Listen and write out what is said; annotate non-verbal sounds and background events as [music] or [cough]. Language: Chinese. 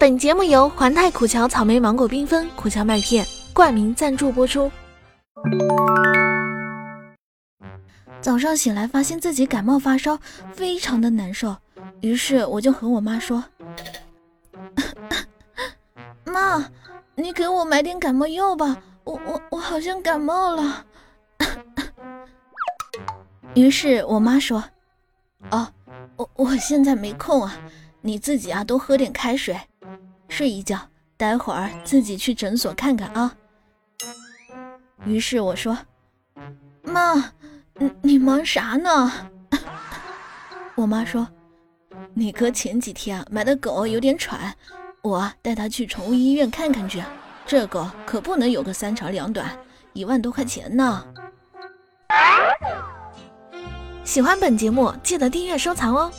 本节目由环太苦荞草莓芒果缤纷苦荞麦片冠名赞助播出。早上醒来，发现自己感冒发烧，非常的难受，于是我就和我妈说：“妈，你给我买点感冒药吧，我我我好像感冒了。”于是我妈说：“哦，我我现在没空啊，你自己啊多喝点开水。”睡一觉，待会儿自己去诊所看看啊。于是我说：“妈，你你忙啥呢？” [laughs] 我妈说：“你哥前几天买的狗有点喘，我带他去宠物医院看看去。这狗可不能有个三长两短，一万多块钱呢。”喜欢本节目，记得订阅收藏哦。